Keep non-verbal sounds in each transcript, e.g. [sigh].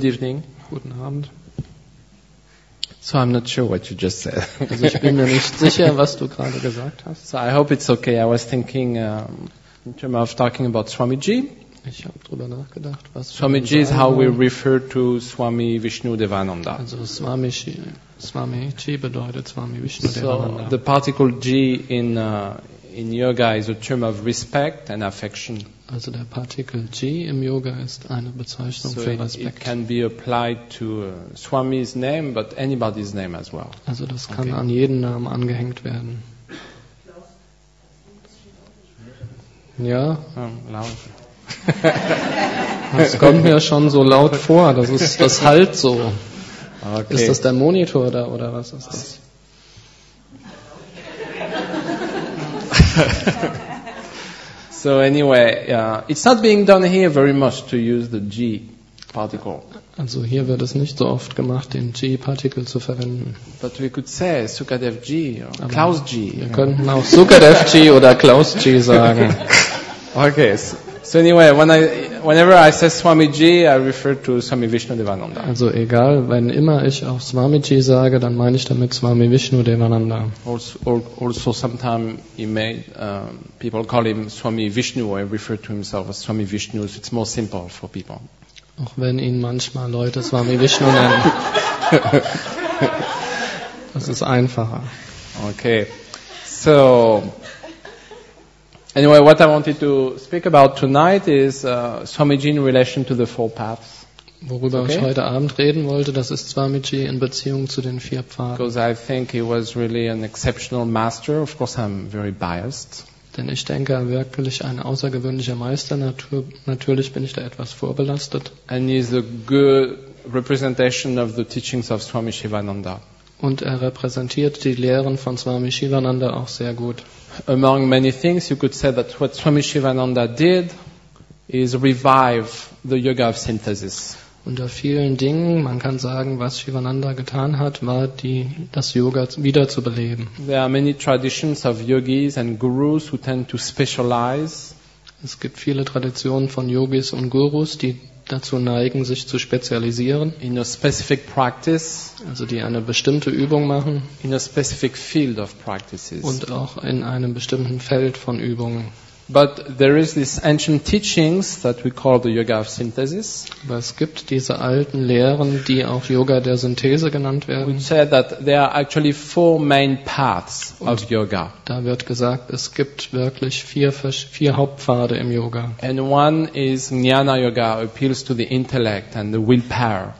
Good evening. Guten Abend. So I'm not sure what you just said. Also ich bin mir nicht sicher, was du gerade gesagt hast. so I hope it's okay. I was thinking um, in terms of talking about Swamiji. Ich habe drüber nachgedacht, was Swamiji is how we refer to Swami Vishnu Devananda. Also Swamiji, Swamiji bedeutet Swami Vishnu So the particle G in uh, in yoga is a term of respect and affection. Also der Partikel G im Yoga ist eine Bezeichnung So für it, it Respekt. can be applied to uh, Swami's name, but anybody's name as well. Also das kann Okay. an jeden Namen angehängt werden. Ja, Oh, loud. das kommt mir schon so laut vor. Das ist das halt so. Okay. Ist das der Monitor da oder was ist das? [laughs] So anyway, uh, it's not being done here very much to use the G particle, Also hier wird es nicht so oft gemacht, den G-Partikel zu verwenden. but we could say Sukadev G or Aber Klaus G. Wir könnten auch Sukadev G oder Klaus G sagen. [laughs] Okay, so, so anyway, when I, whenever I say Swami I refer to Swami Vishnu Devananda. Also egal, wenn immer ich auch Swamiji sage, dann meine ich damit Swami Vishnu Devananda. Also, also sometimes he may, um, people call him Swami Vishnu or refer to himself as Swami Vishnu, so it's more simple for people. Auch wenn ihn manchmal Leute Swami Vishnu nennen. [laughs] Das ist einfacher. Okay, so anyway, what I wanted to speak about tonight is uh, Swamiji in relation to the four paths, Worüber Okay. ich heute Abend reden wollte, das ist Swamiji in Beziehung zu den vier Pfaden. because I think he was really an exceptional master. Of course, I'm very biased. Denn ich denke, er wirklich ein außergewöhnlicher Meister. Natur, natürlich bin ich da etwas vorbelastet. And he's a good representation of the teachings of Swami Shivananda. Und er repräsentiert die Lehren von Swami Shivananda auch sehr gut. Among many things, you could say that what Swami Shivananda did is revive the yoga of synthesis. Unter vielen Dingen, man kann sagen, was Shivananda getan hat, war die, das Yoga wiederzubeleben. There are many traditions of yogis and gurus who tend to specialize Es gibt viele Traditionen von Yogis und Gurus, die dazu neigen, sich zu spezialisieren, in a specific practice, also die eine bestimmte Übung machen in a specific field of practices. und auch in einem bestimmten Feld von Übungen. But there is this ancient teachings that we call the yoga of synthesis, Aber es gibt diese alten Lehren, die auch Yoga der Synthese genannt werden. which say that there are actually four main paths of yoga. Da wird gesagt, es gibt wirklich vier, vier Hauptpfade im Yoga. And one is jnana yoga, appeals to the intellect and the willpower,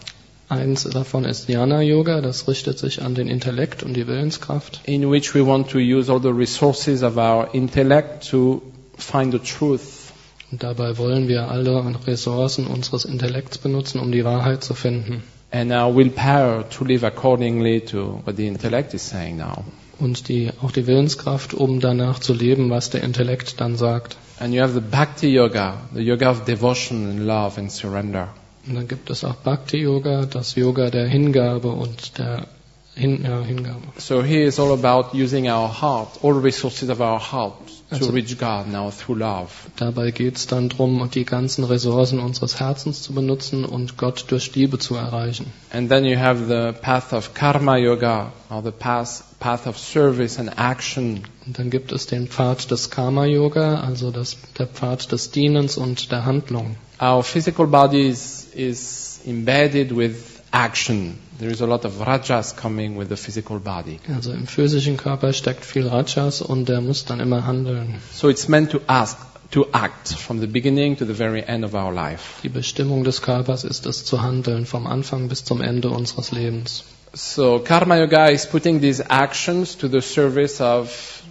Eins davon ist Jnana Yoga, das richtet sich an den Intellekt und die Willenskraft. in which we want to use all the resources of our intellect to find the truth. Und dabei wollen wir alle Ressourcen unseres Intellekts benutzen, um die Wahrheit zu finden. And our willpower to live accordingly to what the intellect is saying now. Und die, auch die Willenskraft, um danach zu leben, was der Intellekt dann sagt. And you have the bhakti yoga, the yoga of devotion and love and surrender. Und dann gibt es auch Bhakti Yoga, das Yoga der Hingabe und der Hin, uh, ja, Hingabe. So here is all about using our heart, all resources of our heart to Also- reach God now through love. Dabei geht es dann darum, die ganzen Ressourcen unseres Herzens zu benutzen und Gott durch Liebe zu erreichen. And then you have the path of karma yoga, or the path, path of service and action. Und dann gibt es den Pfad des Karma Yoga, also das, der Pfad des Dienens und der Handlung. Our physical body is, is embedded with action. There is a lot of rajas coming with the physical body. Also im physischen Körper steckt viel Rajas und der muss dann immer handeln. So it's meant to ask, to act from the beginning to the very end of our life. Die Bestimmung des Körpers ist es zu handeln, vom Anfang bis zum Ende unseres Lebens. So karma yoga is putting these actions to the service of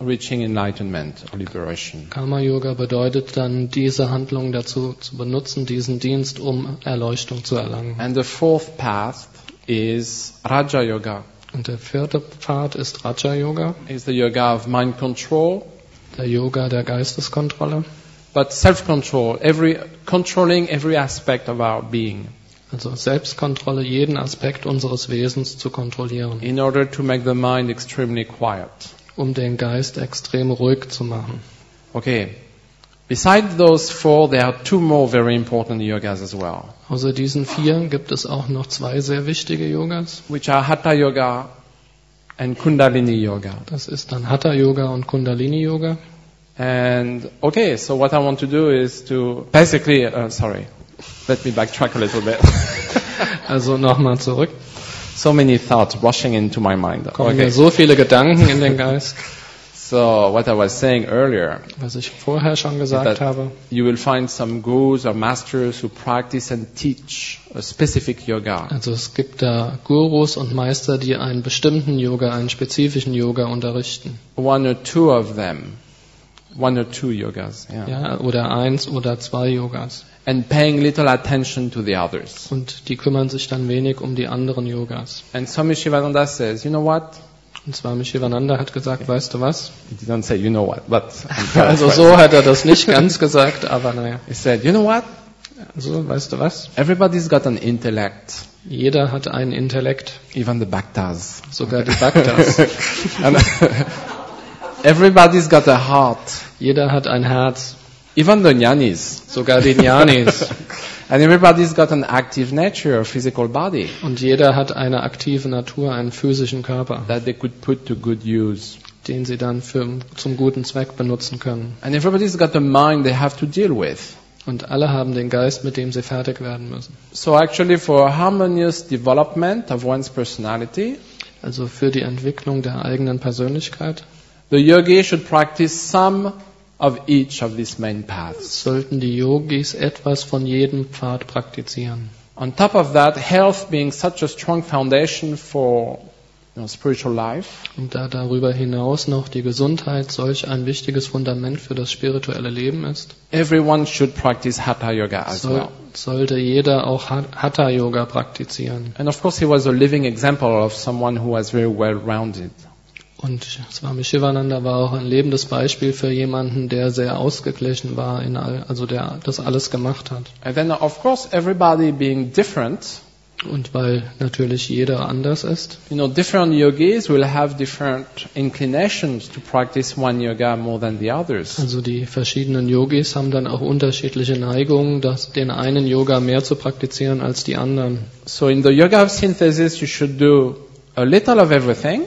reaching enlightenment or liberation. Karma Yoga bedeutet dann, diese Handlung dazu zu benutzen, diesen Dienst, um Erleuchtung zu erlangen. And the fourth path is raja yoga. Und der vierte Pfad ist Raja Yoga, Is the yoga of mind control, der Yoga der Geisteskontrolle. but self-control, every controlling every aspect of our being Also Selbstkontrolle, jeden Aspekt unseres Wesens zu kontrollieren, in order to make the mind extremely quiet. um den Geist extrem ruhig zu machen. Okay. Besides those four, there are two more very important yogas as well, Außer diesen vier gibt es auch noch zwei sehr wichtige Yogas. which are Hatha Yoga and Kundalini Yoga. Das ist dann Hatha Yoga und Kundalini Yoga. And okay, so what I want to do is to basically, uh, sorry, let me backtrack a little bit. [laughs] Also nochmal zurück. so many thoughts rushing into my mind. Kommen Okay, so viele Gedanken in den [laughs] Geist, so what I was saying earlier, was ich vorher schon gesagt habe. you will find some gurus or masters who practice and teach a specific yoga. Also es gibt da Gurus und Meister, die einen bestimmten Yoga, einen spezifischen Yoga unterrichten. One or two of them, one or two yogas, yeah. Ja, oder eins oder zwei Yogas. and paying little attention to the others. Und die kümmern sich dann wenig um die anderen Yogas. And Swami Shivananda says, you know what? Und Swami Shivananda hat gesagt, weißt du was? He didn't say, you know what, but [laughs] Also so hat er das nicht ganz gesagt, aber naja. he said, you know what? Also, weißt du was? Everybody's got an intellect, Jeder hat einen Intellekt, even the Bhaktas. sogar die Bhaktas. [laughs] And everybody's got a heart, Jeder hat ein Herz, even the jnanis. sogar die Jnanis. [laughs] And everybody's got an active nature, a physical body Und jeder hat eine aktive Natur, einen physischen Körper, that they could put to good use. den sie dann für, zum guten Zweck benutzen können. And everybody's got a mind they have to deal with. Und alle haben den Geist, mit dem sie fertig werden müssen. So actually for harmonious development of one's personality, Also für die Entwicklung der eigenen Persönlichkeit the yogi should practice some of each of these main paths. sollten die Yogis etwas von jedem Pfad praktizieren. On top of that, health being such a strong foundation for you know, spiritual life, Und da darüber hinaus noch die Gesundheit solch ein wichtiges Fundament für das spirituelle Leben ist, everyone should practice Hatha Yoga as soll, well. sollte jeder auch Hatha Yoga praktizieren. And of course, he was a living example of someone who was very well rounded. Und Swami Shivananda war auch ein lebendes Beispiel für jemanden, der sehr ausgeglichen war, in all, also der das alles gemacht hat. And then, of course, everybody being different, Und weil natürlich jeder anders ist, you know, different yogis will have different inclinations to practice one yoga more than the others. also die verschiedenen Yogis haben dann auch unterschiedliche Neigungen, das, den einen Yoga mehr zu praktizieren als die anderen. So in the yoga of synthesis, you should do a little of everything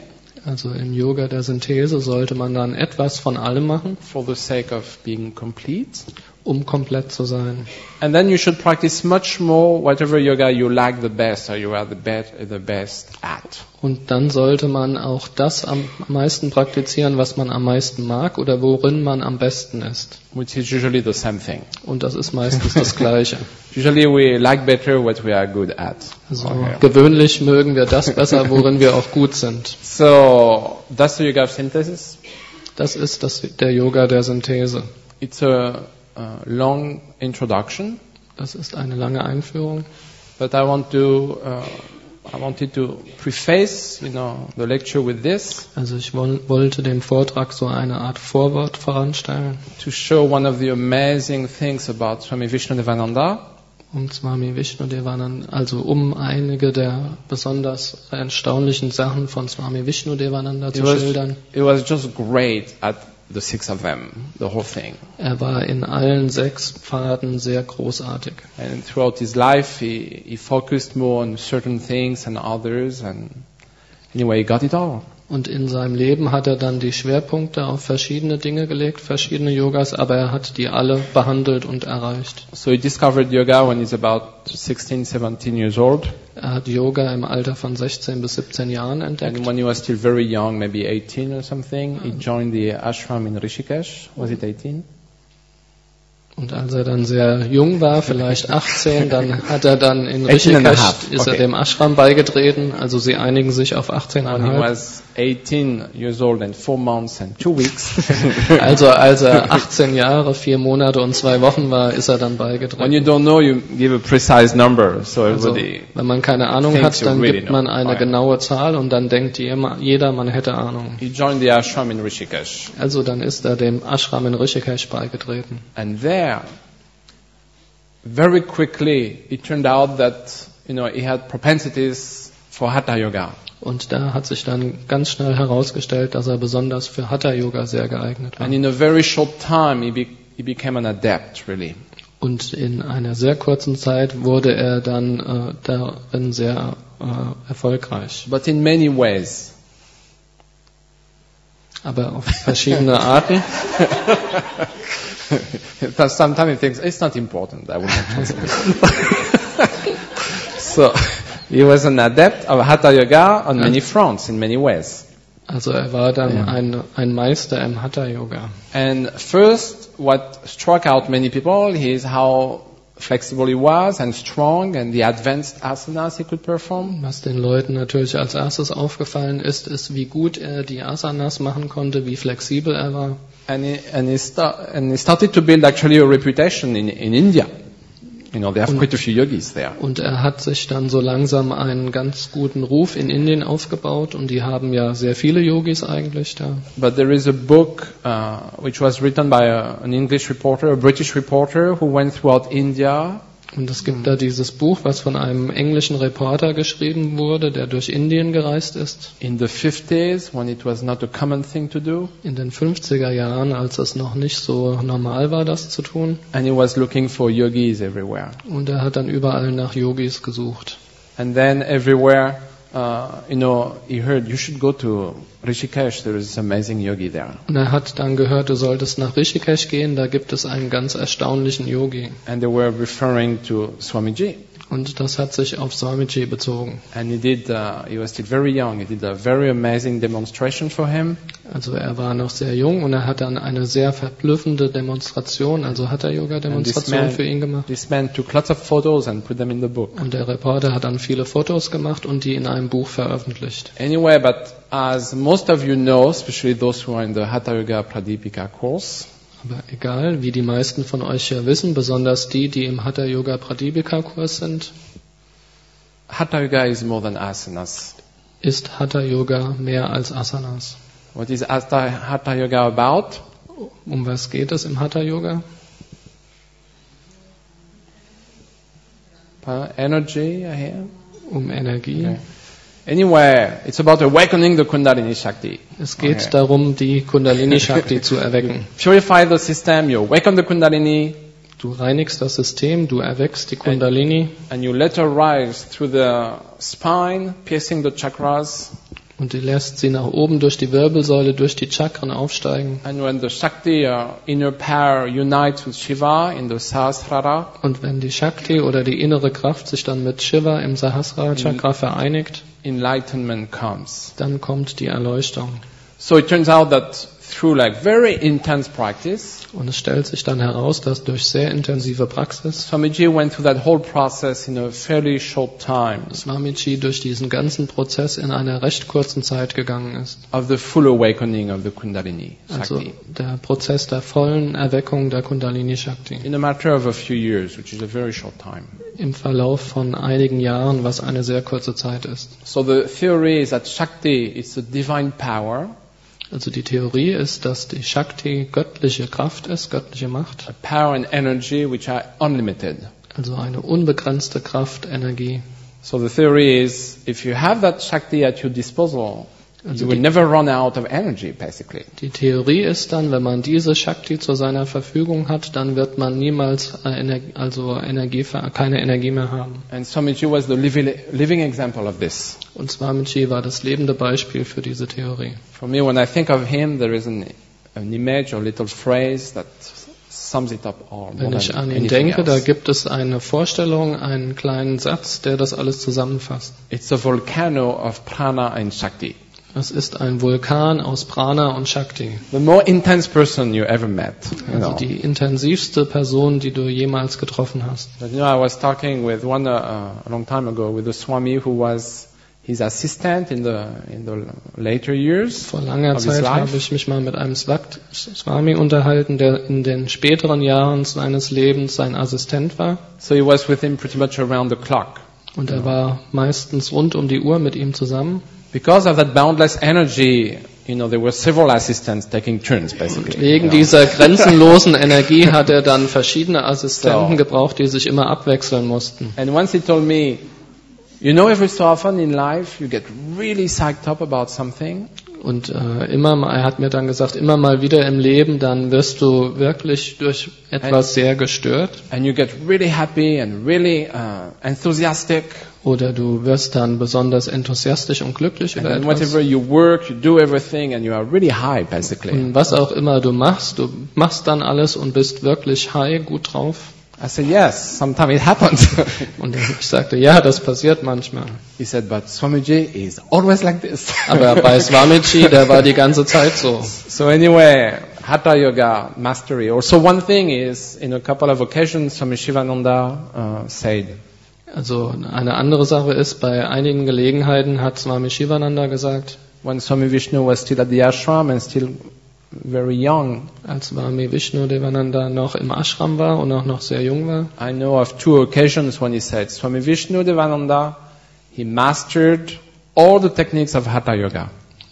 Also im Yoga der Synthese sollte man dann etwas von allem machen, for the sake of being complete. Um komplett zu sein. And then you should practice much more whatever yoga you like the best or you are the, bet, the best at. Und dann sollte man auch das am meisten praktizieren, was man am meisten mag oder worin man am besten ist. Which is usually the same thing. Und das ist meistens das [laughs] Gleiche. Usually we like better what we are good at. Also Okay. gewöhnlich mögen wir das besser, worin wir auch gut sind. So that's the yoga of synthesis. Das ist das, der Yoga der Synthese. It's a, a long introduction, Das ist eine lange Einführung. but I want to uh, I wanted to preface, you know, the lecture with this Also ich woll, wollte dem Vortrag so eine Art Vorwort voranstellen. to show one of the amazing things about Swami Vishnudevananda. Um Swami Vishnudevananda, also um einige der besonders erstaunlichen Sachen von Swami Vishnudevananda It zu was, schildern. it was just great at the six of them, the whole thing. Er war in allen sechs Pfaden sehr großartig. And throughout his life, he, he focused more on certain things and others, and anyway, he got it all. Und in seinem Leben hat er dann die Schwerpunkte auf verschiedene Dinge gelegt, verschiedene Yogas, aber er hat die alle behandelt und erreicht. So he discovered yoga when he's about 16, 17 years old. Er hat Yoga im Alter von 16 bis 17 Jahren entdeckt. And when he was still very young, maybe 18 or something, he joined the ashram in Rishikesh. Was it 18? Und als er dann sehr jung war, vielleicht [laughs] 18, dann hat er dann in 18 Rishikesh, ist er okay. dem Ashram beigetreten. Also sie einigen sich auf When he 18,5. was 18 years old and 4 months and 2 weeks. [laughs] Also als er 18 Jahre, 4 Monate und 2 Wochen war, ist er dann when beigetreten. you don't know, you give a precise number. So Also, everybody, wenn man keine Ahnung hat, you dann really gibt man know. eine ja. genaue Zahl und dann denkt jeder, man hätte Ahnung. he joined the ashram in Rishikesh. Also dann ist er dem Ashram in Rishikesh beigetreten. And there, very quickly, it turned out that, you know, he had propensities for Hatha Yoga. Und da hat sich dann ganz schnell herausgestellt, dass er besonders für Hatha Yoga sehr geeignet war. And in a very short time, he, be, he became an adept, really. Und in einer sehr kurzen Zeit wurde er dann äh, darin sehr äh, erfolgreich. But in many ways. Aber auf verschiedene Arten. [laughs] [laughs] But Sometimes he thinks it's not important. I will not translate. [laughs] so he was an adept of Hatha Yoga on many fronts, in many ways. Also er war dann Ja. ein, ein Meister im Hatha Yoga. And first, what struck out many people is how flexible he was and strong and the advanced asanas he could perform. Was den Leuten natürlich als erstes aufgefallen ist, ist, wie gut er die Asanas machen konnte, wie flexibel er war. And he, and he, sta- and he started to build actually a reputation in, in India. You know, few yogis there. Und er hat sich dann so langsam einen ganz guten Ruf in Indien aufgebaut und die haben ja sehr viele Yogis eigentlich da. But there is a book uh, which was written by a, an English reporter, a British reporter, who went throughout India Und es gibt da dieses Buch, was von einem englischen Reporter geschrieben wurde, der durch Indien gereist ist. in the 50s when it was not a common thing to do. In den 50er Jahren, als es noch nicht so normal war, das zu tun. And he was looking for yogis everywhere. Und er hat dann überall nach Yogis gesucht. And then everywhere, uh, you know, he heard, you should go to Rishikesh, there is this amazing yogi there. Und er hat dann gehört, du solltest nach Rishikesh gehen, da gibt es einen ganz erstaunlichen Yogi. And they were referring to Swamiji. Und das hat sich auf Swamiji bezogen. And he did, uh, he was still very young, he did a very amazing demonstration for him. Also er war noch sehr jung und er hat dann eine sehr verblüffende Demonstration, also hat er Yoga-Demonstration And this für ihn man, gemacht. this man took lots of photos and put them in the book. Und der Reporter hat dann viele Fotos gemacht und die in einem Buch veröffentlicht. Anyway, but as most of you know, especially those who are in the Hatha Yoga Pradipika course, Aber egal, wie die meisten von euch ja wissen, besonders die, die im Hatha Yoga Pradipika Kurs sind, Hatha Yoga is more than asanas. ist Hatha Yoga mehr als Asanas. What is Hatha, Yoga about? Um was geht es im Hatha Yoga? Energy, I hear. Um Energie. Okay. Anyway, it's about awakening the Kundalini Shakti. Es geht Okay. darum, die Kundalini Shakti [laughs] zu erwecken. Purify the system, you awaken the Kundalini, Du reinigst das System, du erweckst die Kundalini and you let her rise through the spine, piercing the chakras. und du lässt sie nach oben durch die Wirbelsäule, durch die Chakren aufsteigen. And when the Shakti, uh, inner power, unites with Shiva in the Sahasrara, Und wenn die Shakti oder die innere Kraft sich dann mit Shiva im Sahasrara Chakra vereinigt, enlightenment comes. dann kommt die Erleuchtung. So it turns out that through like very intense practice, Und es stellt sich dann heraus, dass durch sehr intensive Praxis Swamiji went through that whole process in a fairly short time Swamiji durch diesen ganzen Prozess in einer recht kurzen Zeit gegangen ist. of the full awakening of the Kundalini Also der Prozess der vollen Erweckung der Kundalini Shakti. In a matter of a few years, which is a very short time. Im Verlauf von einigen Jahren, was eine sehr kurze Zeit ist. So the theory is that Shakti is a divine power, Also die Theorie ist, dass die Shakti göttliche Kraft ist, göttliche Macht. a power and energy which are unlimited. Also eine unbegrenzte Kraft, Energie. So the theory is if you have that Shakti at your disposal, Also you will never run out of energy, basically. die Theorie ist dann, wenn man diese Shakti zu seiner Verfügung hat, dann wird man niemals äh, Energie, also Energie, keine Energie mehr haben. And Swamiji was the living, example of this. Und Swamiji war das lebende Beispiel für diese Theorie. For me, when I think of him, there is an, an image or little phrase that sums it up all. more Wenn ich an ihn denke, da gibt es eine Vorstellung, einen kleinen Satz, der das alles zusammenfasst. It's a volcano of prana and shakti. Es ist ein Vulkan aus Prana und Shakti. The more intense person you ever met. You Also know. die intensivste Person, die du jemals getroffen hast. But you know, I was talking with one uh, a long time ago with a Swami who was his assistant in the in the later years. Vor langer Zeit habe ich mich mal mit einem Swami unterhalten, der in den späteren Jahren seines Lebens sein Assistent war. So he was with him pretty much around the clock. Und er war meistens rund um die Uhr mit ihm zusammen. Because of that boundless energy, you know, there were several assistants taking turns, basically. Wegen dieser [laughs] grenzenlosen Energie hat er dann verschiedene Assistenten So. gebraucht, die sich immer abwechseln mussten. And once he told me, you know, every so often in life you get really psyched up about something, Und äh, immer mal, er hat mir dann gesagt, immer mal wieder im Leben, dann wirst du wirklich durch etwas sehr gestört and you get really happy and really uh, enthusiastic. oder du wirst dann besonders enthusiastisch und glücklich And über etwas. whatever you work, you do everything, and you are really high, basically. Und was auch immer du machst, du machst dann alles und bist wirklich high, gut drauf. I said, yes, sometimes it happens. [laughs] Und ich sagte, ja, das passiert manchmal. he said, but Swamiji is always like this. [laughs] Aber bei Swamiji, der war die ganze Zeit so. so anyway, Hatha Yoga mastery. Also one thing is, in a couple of occasions, Swami Shivananda uh, said, Also eine andere Sache ist, bei einigen Gelegenheiten hat Swami Shivananda gesagt, when Swami Vishnu was still at the ashram and still very young, als Swami Vishnu Devananda noch im Ashram war und auch noch sehr jung war, I know of two occasions when he said, Swami Vishnu Devananda, he mastered all the techniques of Hatha Yoga.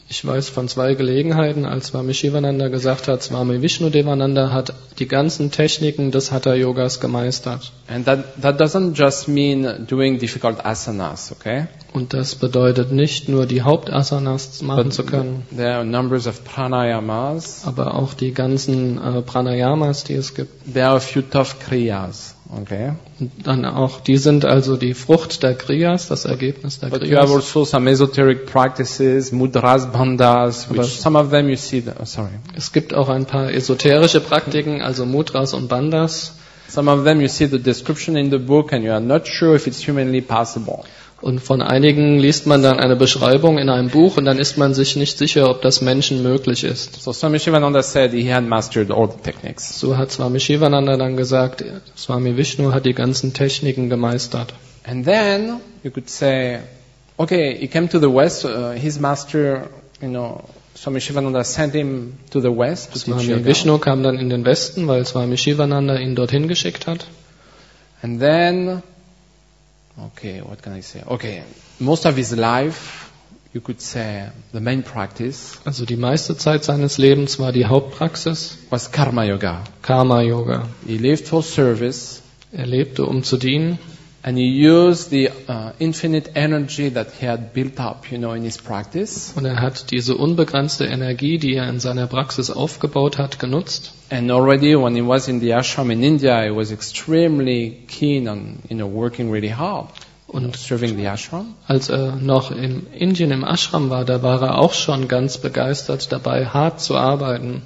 Ich weiß von zwei Gelegenheiten, als Swami Shivananda gesagt hat, Swami Vishnu Devananda hat die ganzen Techniken des Hatha Yogas gemeistert. And that, that doesn't just mean doing difficult asanas, okay? Und das bedeutet nicht nur die Hauptasanas machen zu können, There are numbers of pranayamas. aber auch die ganzen äh, Pranayamas, die es gibt. There are a few tough kriyas, okay? Und dann auch, die sind also die Frucht der Kriyas, das Ergebnis der But you have Kriyas. also some esoteric practices, mudras, bandhas, which Aber- some of them you see, the, oh, sorry. Es gibt auch ein paar esoterische Praktiken, also Mudras und Bandhas. Some of them you see the description in the book and you are not sure if it's humanly possible. Und von einigen liest man dann eine Beschreibung in einem Buch und dann ist man sich nicht sicher, ob das Menschen möglich ist. So Swami Shivananda said he had mastered all the techniques. So hat Swami Shivananda dann gesagt, Swami Vishnu hat die ganzen Techniken gemeistert. And then you could say, okay, he came to the West, uh, his master, you know, Swami Shivananda sent him to the West to Swami. Vishnu kam dann in den Westen, weil Swami Shivananda ihn dorthin geschickt hat. And then, okay, what can I say? Okay, most of his life, you could say, the main practice Also die meiste Zeit seines Lebens war die Hauptpraxis was Karma Yoga. Karma Yoga. He lived for service Er lebte, um zu dienen and he used the uh, infinite energy that he had built up, you know, in his practice. und er hat diese unbegrenzte Energie, die er in seiner Praxis aufgebaut hat, genutzt. And already when he was in the ashram in India, he was extremely keen on, you know, working really hard Und serving the ashram. als er noch in Indien im Ashram war, da war er auch schon ganz begeistert dabei, hart zu arbeiten,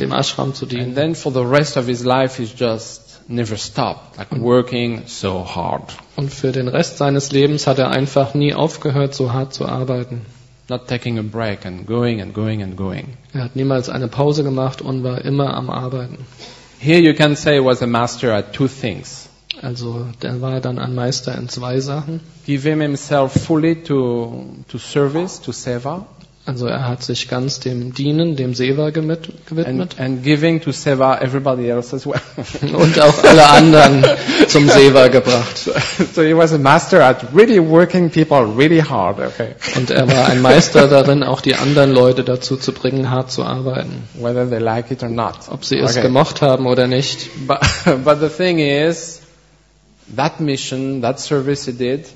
dem Ashram zu And dienen. then for the rest of his life, he's just never stopped, like working so hard. Und für den Rest seines Lebens hat er einfach nie aufgehört, so hart zu arbeiten. Not taking a break and going and going and going. Er hat niemals eine Pause gemacht und war immer am Arbeiten. Here you can say was a master at two things. Also der war dann ein Meister in zwei Sachen. Giving himself fully to, to service, to seva, Also er hat sich ganz dem Dienen, dem Seva gemit- and, gewidmet and giving to seva everybody else as well. [laughs] und auch alle anderen zum Seva gebracht. so he was a master at really working people really hard, okay? Und er war ein Meister darin, auch die anderen Leute dazu zu bringen, hart zu arbeiten. Whether they like it or not. Ob sie es Okay. gemocht haben oder nicht. But, [laughs] but the thing is, that mission, that service he did,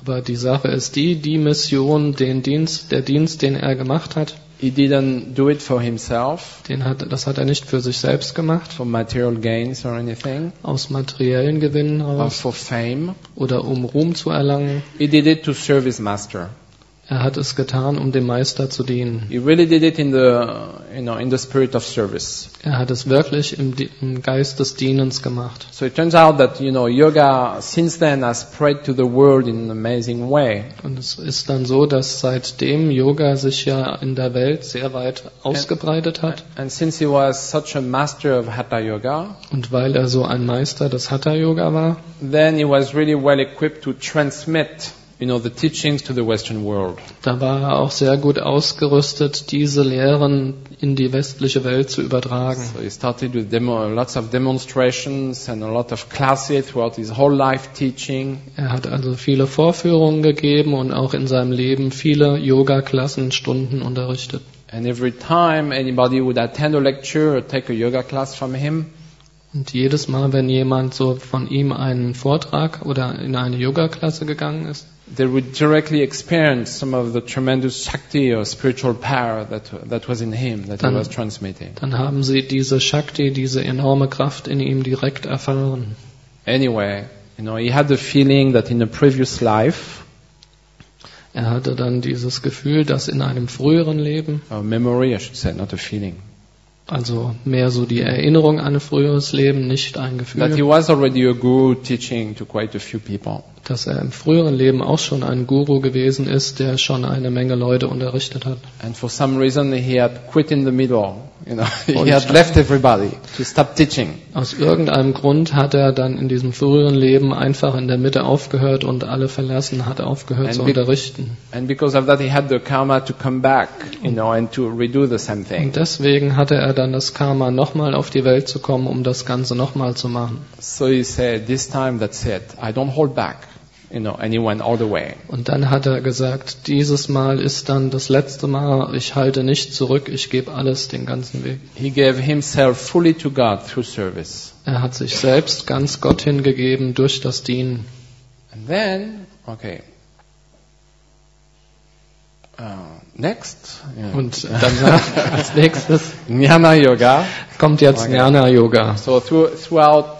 Aber die Sache ist die, die Mission, den Dienst, der Dienst, den er gemacht hat, he didn't do it for himself, den hat, das hat er nicht für sich selbst gemacht, for material gains or anything, aus materiellen Gewinnen or heraus for fame. oder um Ruhm zu erlangen. He did it to serve his master. Er hat es getan, um dem Meister zu dienen. He really did it in the, you know, in the spirit of service. Er hat es wirklich im, im Geist des Dienens gemacht. So it turns out that, you know, yoga since then has spread to the world in an amazing way. Und es ist dann so, dass seitdem Yoga sich ja in der Welt sehr weit ausgebreitet hat. And since he was such a master of Hatha Yoga, Und weil er so ein Meister des Hatha Yoga war, then he was really well equipped to transmit, you know, the teachings to the Western world. da war er auch sehr gut ausgerüstet, diese Lehren in die westliche Welt zu übertragen. So he started with demo, lots of demonstrations and a lot of classes throughout his whole life teaching. Er hat also viele Vorführungen gegeben und auch in seinem Leben viele Yoga-Klassen, Stunden unterrichtet. And every time anybody would attend a lecture or take a yoga class from him, Und jedes Mal, wenn jemand so von ihm einen Vortrag oder in eine Yoga-Klasse gegangen ist, they would directly experience some of the tremendous Shakti or spiritual power that, that was in him, that he was transmitting. dann haben sie diese Shakti, diese enorme Kraft in ihm direkt erfahren. Anyway, you know, he had the feeling that in a previous life, Er hatte dann dieses Gefühl, dass in einem früheren Leben, a memory, I should say, not a feeling, also mehr so die Erinnerung an ein früheres Leben, nicht ein that he Gefühl, was already a guru teaching to quite a few people. dass er im früheren Leben auch schon ein Guru gewesen ist, der schon eine Menge Leute unterrichtet hat. And for some reason, he had quit in the middle. You know, Und- he had left everybody to stop teaching. Aus irgendeinem Grund hat er dann in diesem früheren Leben einfach in der Mitte aufgehört und alle verlassen, hat aufgehört Ein zu unterrichten. And because of that, he had the karma to come back, you know, and to redo the same thing. Und deswegen hatte er dann das Karma, nochmal auf die Welt zu kommen, um das Ganze nochmal zu machen. So he said, this time that's it. I don't hold back, you know, went all the way. Und dann hat er gesagt, dieses Mal ist dann das letzte Mal, ich halte nicht zurück, ich gebe alles den ganzen Weg. He gave himself fully to God through service. Er hat sich selbst ganz Gott hingegeben durch das Dienen. And then, okay. Uh, next, yeah. Und danach, [laughs] als nächstes, Jnana Yoga. kommt jetzt Okay. Jnana Yoga. So through, throughout,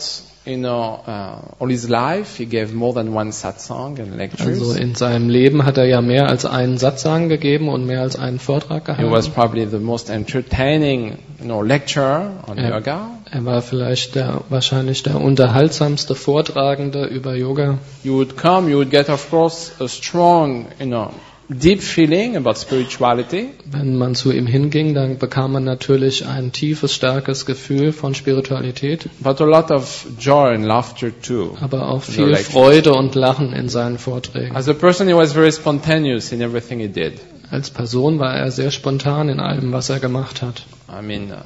you know, uh, all his life, he gave more than one satsang and lectures. Also in seinem Leben hat er ja mehr als einen Satzang gegeben und mehr als einen Vortrag he was gehalten. probably the most entertaining, you know, lecturer on Yeah. yoga. Er war vielleicht der, wahrscheinlich der unterhaltsamste Vortragende über Yoga. You would come, you would get, of course, a strong, you know, deep feeling about spirituality. Wenn man zu ihm hinging, dann bekam man natürlich ein tiefes, starkes Gefühl von Spiritualität, But a lot of joy and laughter too. aber auch viel. Freude und Lachen in seinen Vorträgen. As a person, he was very spontaneous in everything he did. Als Person war er sehr spontan in allem, was er gemacht hat. I mean, uh,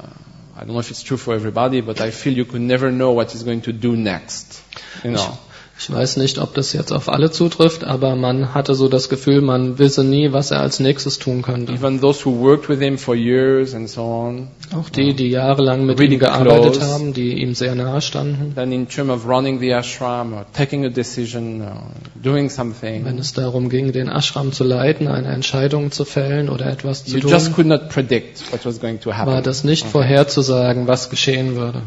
I don't know if it's true for everybody, but I feel you could never know what he's going to do next. You know, Ich weiß nicht, ob das jetzt auf alle zutrifft, aber man hatte so das Gefühl, man wisse nie, was er als nächstes tun könnte. even those who worked with him for years and so on. Auch die, die jahrelang mit Really ihm gearbeitet close. haben, die ihm sehr nahe standen. Then in terms of running the ashram or taking a decision or doing Wenn es darum ging, den Ashram zu leiten, eine Entscheidung zu fällen oder etwas zu you just tun, could not predict what was going to happen. war das nicht vorherzusagen, was geschehen würde.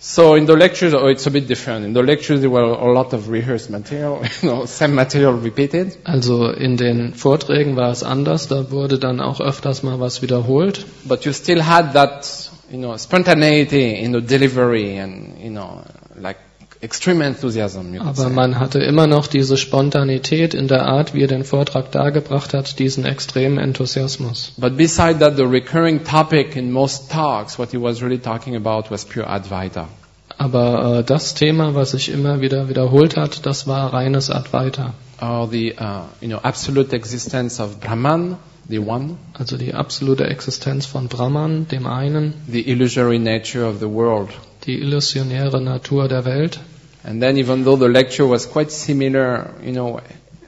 So in the lectures, oh, it's a bit different. In the lectures, there were a lot of rehearsed material, [laughs] you know, same material repeated. Also in den Vorträgen war es anders, da wurde dann auch öfters mal was wiederholt, But you still had that, you know, spontaneity in the delivery and, you know, like extreme enthusiasm, aber man hatte immer noch diese Spontanität in der Art, wie er den Vortrag dargebracht hat, diesen extremen Enthusiasmus. But beside that, the recurring topic in most talks, what he was really talking about was pure Advaita. Aber äh, das Thema, was sich immer wieder wiederholt hat, das war reines Advaita. Or the, uh, you know, absolute existence of Brahman, the one, Also die absolute Existenz von Brahman, dem einen, the illusory nature of the world. Die illusionäre Natur der Welt. And then even though the lecture was quite similar, you know,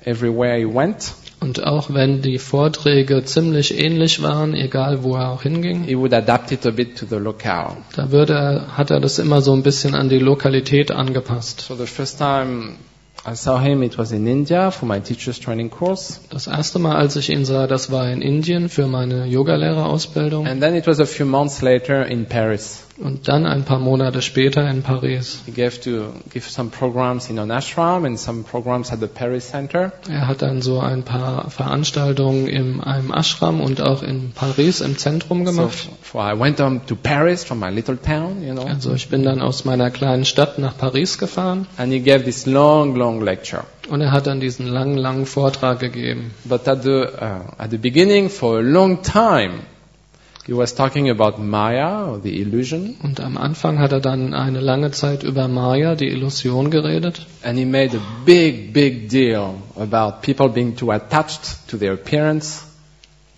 everywhere he went, Und auch wenn die Vorträge ziemlich ähnlich waren, egal wo er auch hinging, he would adapt it a bit to the locale. da würde er, hat er das immer so ein bisschen an die Lokalität angepasst. So the first time I saw him, it was in India for my teacher's training course. Das erste Mal, als ich ihn sah, das war in Indien für meine Yogalehrerausbildung And then it was a few months later in Paris. Und dann ein paar Monate später in Paris. He gave to give some programs in an ashram and some programs at the Paris Center. Er hat dann so ein paar Veranstaltungen in einem Ashram und auch in Paris im Zentrum gemacht. so I went to Paris from my little town, you know, Also ich bin dann aus meiner kleinen Stadt nach Paris gefahren and he gave this long, long lecture. und er hat dann diesen langen, langen Vortrag gegeben. But at the uh, at the beginning, for a long time, he was talking about Maya the illusion, Und am Anfang hat er dann eine lange Zeit über Maya, die Illusion, geredet. and he made a big, big deal about people being too attached to their appearance,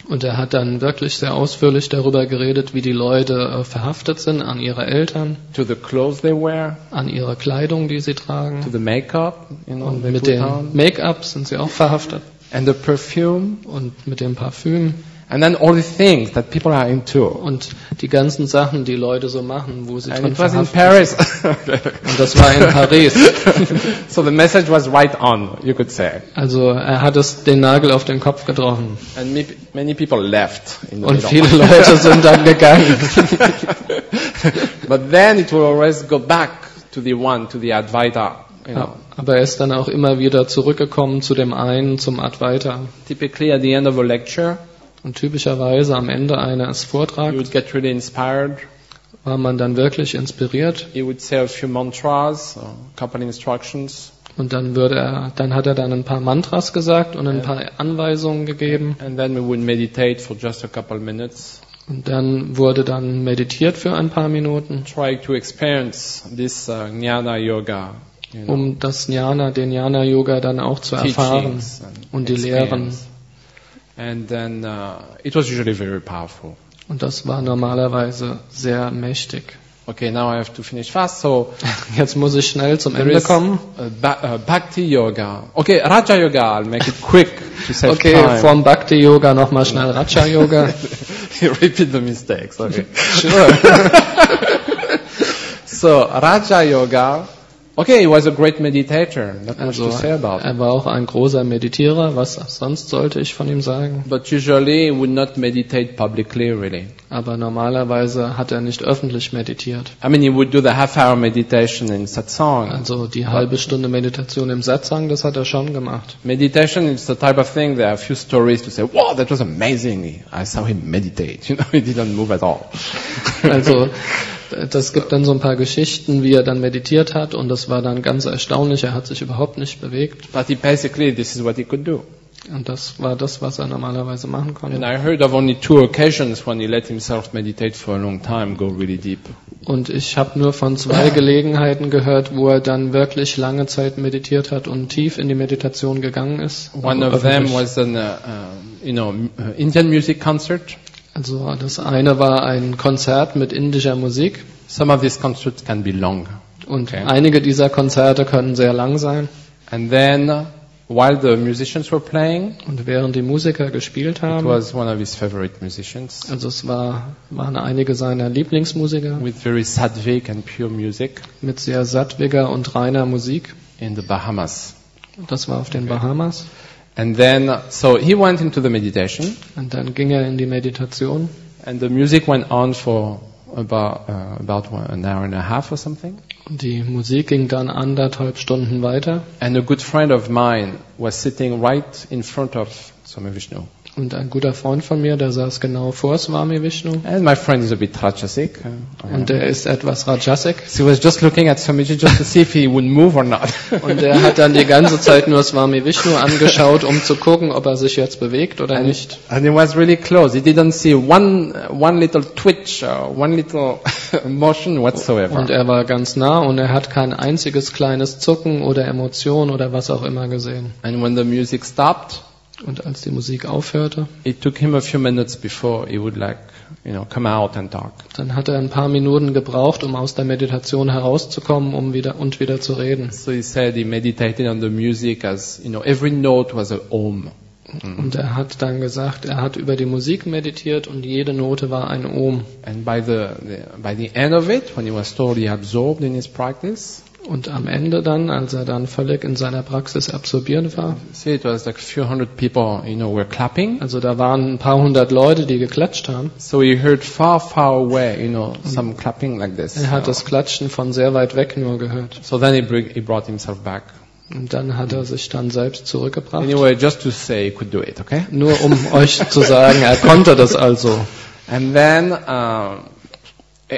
Und er hat dann wirklich sehr ausführlich darüber geredet, wie die Leute äh, verhaftet sind an ihre Eltern, to the clothes they wear, an ihre Kleidung, die sie to tragen. the makeup, you know, Und mit dem Make-up sind sie auch verhaftet. and the perfume. Und mit dem Parfüm. And then all the things that people are into. Und die ganzen Sachen, die Leute so machen, wo sie And drin it was in Paris. Und das war in Paris. [laughs] so the message was right on, you could say. Also er hat es den Nagel auf den Kopf getroffen. And many people left Und viele Leute sind dann [laughs] gegangen. but then it will always go back to the one, to the Advaita. You know. Aber er ist dann auch immer wieder zurückgekommen zu dem einen, zum Advaita. Typically at the end of a lecture, Und typischerweise am Ende eines Vortrags really war man dann wirklich inspiriert. Mantras, und dann würde er, dann hat er dann ein paar Mantras gesagt und ein paar Anweisungen gegeben. and then we would meditate for just a couple minutes, und dann wurde dann meditiert für ein paar Minuten, this uh, jnana yoga, you know, um das Jnana, den Jnana Yoga dann auch zu erfahren und die Lehren. And then uh, it was usually very powerful. Und das war normalerweise sehr mächtig. Okay, now I have to finish fast. So [laughs] Jetzt muss ich schnell zum Ende kommen. uh, ba- uh, Bhakti Yoga. Okay, Raja Yoga. I'll make it quick to save Okay, time. vom Bhakti Yoga nochmal schnell [laughs] Raja Yoga. you [laughs] Repeat the mistakes. Okay. Sure. so Raja Yoga. Okay, he was a great meditator. Not much Also to say about. er war auch ein großer Meditierer. Was sonst sollte ich von ihm sagen? But usually he would not meditate publicly, really. Aber normalerweise hat er nicht öffentlich meditiert. I mean, he would do the half-hour meditation in satsang. Also die halbe Stunde Meditation im Satsang, das hat er schon gemacht. Meditation is the type of thing. There are a few stories to say, "Wow, that was amazing! I saw him meditate. [laughs] You know, he didn't move at all." Also [laughs] das gibt dann so ein paar Geschichten, wie er dann meditiert hat und das war dann ganz erstaunlich. Er hat sich überhaupt nicht bewegt But he basically, this is what he could do. und das war das, was er normalerweise machen And konnte. I heard of only two occasions when he let himself meditate for a long time, go really deep. Und ich habe nur von zwei Gelegenheiten gehört, wo er dann wirklich lange Zeit meditiert hat und tief in die Meditation gegangen ist. One of them was an, uh, you know, uh, Indian music concert. Also das eine war ein Konzert mit indischer Musik Some of these concerts can be long. und Okay. einige dieser Konzerte können sehr lang sein. And then, while the musicians were playing, Und während die Musiker gespielt it haben, was one of his favorite musicians also es war, waren einige seiner Lieblingsmusiker with very sattvic and pure music mit sehr sattwiger und reiner Musik. in the Bahamas. Das war auf den Bahamas. And then, so he went into the meditation, Und dann ging er in die Meditation and the music went on for about uh, about one, an hour and a half or something. die Musik ging dann anderthalb Stunden weiter. And a good friend of mine was sitting right in front of Swami Vishnu. Und ein guter Freund von mir, der saß genau vor Swami Vishnu. And my friend is a bit Rajasic. uh, Und der ist etwas Rajasic. So he was just looking at Swamiji just to see if he would move or not. [laughs] Und er hat dann die ganze Zeit nur Swami Vishnu angeschaut, um zu gucken, ob er sich jetzt bewegt oder nicht. And it was really close. He didn't see one, one little twitch, or one little [laughs] motion whatsoever. Und er war ganz nah und er hat kein einziges kleines Zucken oder Emotion oder was auch immer gesehen. And when the music stopped, Und als die Musik aufhörte, it took him a few minutes before he would like, you know, come out and talk. dann hat er ein paar Minuten gebraucht, um aus der Meditation herauszukommen um wieder, und wieder zu reden. So he said he meditated on the music as, you know, every note was a om. Und er hat dann gesagt, er hat über die Musik meditiert und jede Note war ein Ohm. And by the, the by the end of it, when he was totally absorbed in his practice, Und am Ende dann, als er dann völlig in seiner Praxis absorbiert war, see, it was like a few hundred people, you know, were clapping. also da waren ein paar hundert Leute, die geklatscht haben. So he heard far, far away, you know, some clapping like this. Er hat das Klatschen von sehr weit weg nur gehört. So then he, bring, he brought himself back. Und dann hat er sich dann selbst zurückgebracht. Anyway, just to say he could do it, okay? Nur um euch zu sagen, er konnte das also. And then, um,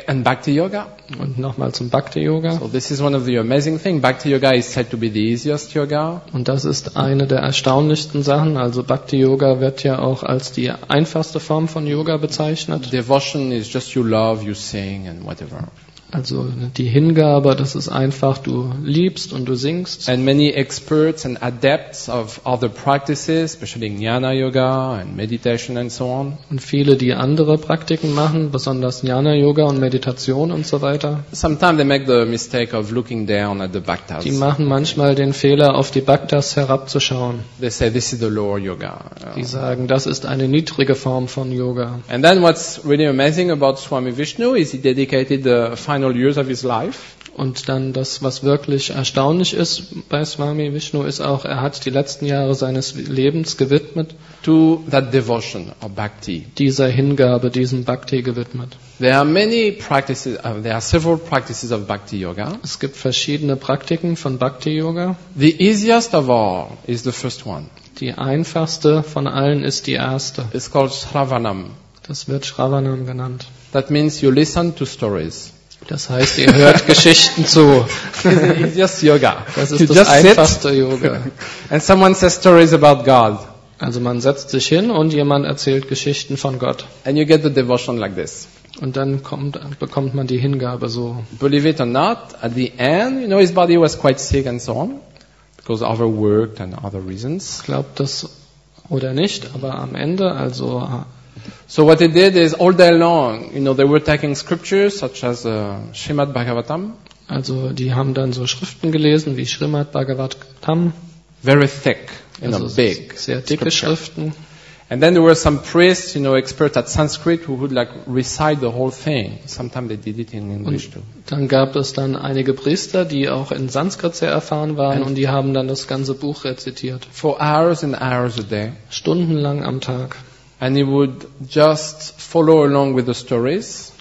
and Bhakti Yoga. Und nochmal zum Bhakti Yoga. So this is one of the amazing things. Bhakti Yoga is said to be the easiest yoga. Und das ist eine der erstaunlichsten Sachen. Also Bhakti Yoga wird ja auch als die einfachste Form von Yoga bezeichnet. Devotion is just you love, you sing, and whatever. Also die Hingabe, das ist einfach, du liebst und du singst. And many experts and adepts of other practices, especially Jnana Yoga and meditation and so on, Und viele, die andere Praktiken machen, besonders Jnana-Yoga und Meditation und so weiter, sometimes they make the mistake of looking down at the bhaktas. die machen manchmal den Fehler, auf die Bhaktas herabzuschauen. They say this is the lower yoga. Die sagen, das ist eine niedrige Form von Yoga. And then what's really amazing about Swami Vishnu is he dedicated the final years of his life Und dann das, was wirklich erstaunlich ist bei Swami Vishnu, ist auch, er hat die letzten Jahre seines Lebens gewidmet, to that devotion or bhakti. dieser Hingabe, diesem Bhakti gewidmet. There are many practices, uh, there are several practices of bhakti yoga. Es gibt verschiedene Praktiken von Bhakti-Yoga. The easiest of all is the first one. Die einfachste von allen ist die erste. It's called Sravanam. Das wird Shravanam genannt. That means you listen to stories. Das heißt, ihr hört [laughs] Geschichten zu. Easiest yoga. Das you ist das just sit einfachste Yoga. [laughs] and someone says stories about God Also man setzt sich hin und jemand erzählt Geschichten von Gott. and you get the devotion like this. Und dann kommt, bekommt man die Hingabe so. Believe it or not, at the end, you know, his body was quite sick and so on because overworked and other reasons. Glaubt das oder nicht, aber am Ende, also So what they did is all day long, you know, they were taking scriptures such as uh, Srimad Bhagavatam, Also die haben dann so Schriften gelesen wie Srimad Bhagavatam, very thick, you know, also big. sehr dicke scripture. Schriften. And then there were some priests, you know, experts at Sanskrit who would like recite the whole thing. Sometimes they did it in English too. Dann gab es dann einige Priester, die auch in Sanskrit sehr erfahren waren und die haben dann das ganze Buch rezitiert. For hours and hours a day. Stundenlang am Tag. And he would just follow along with the stories.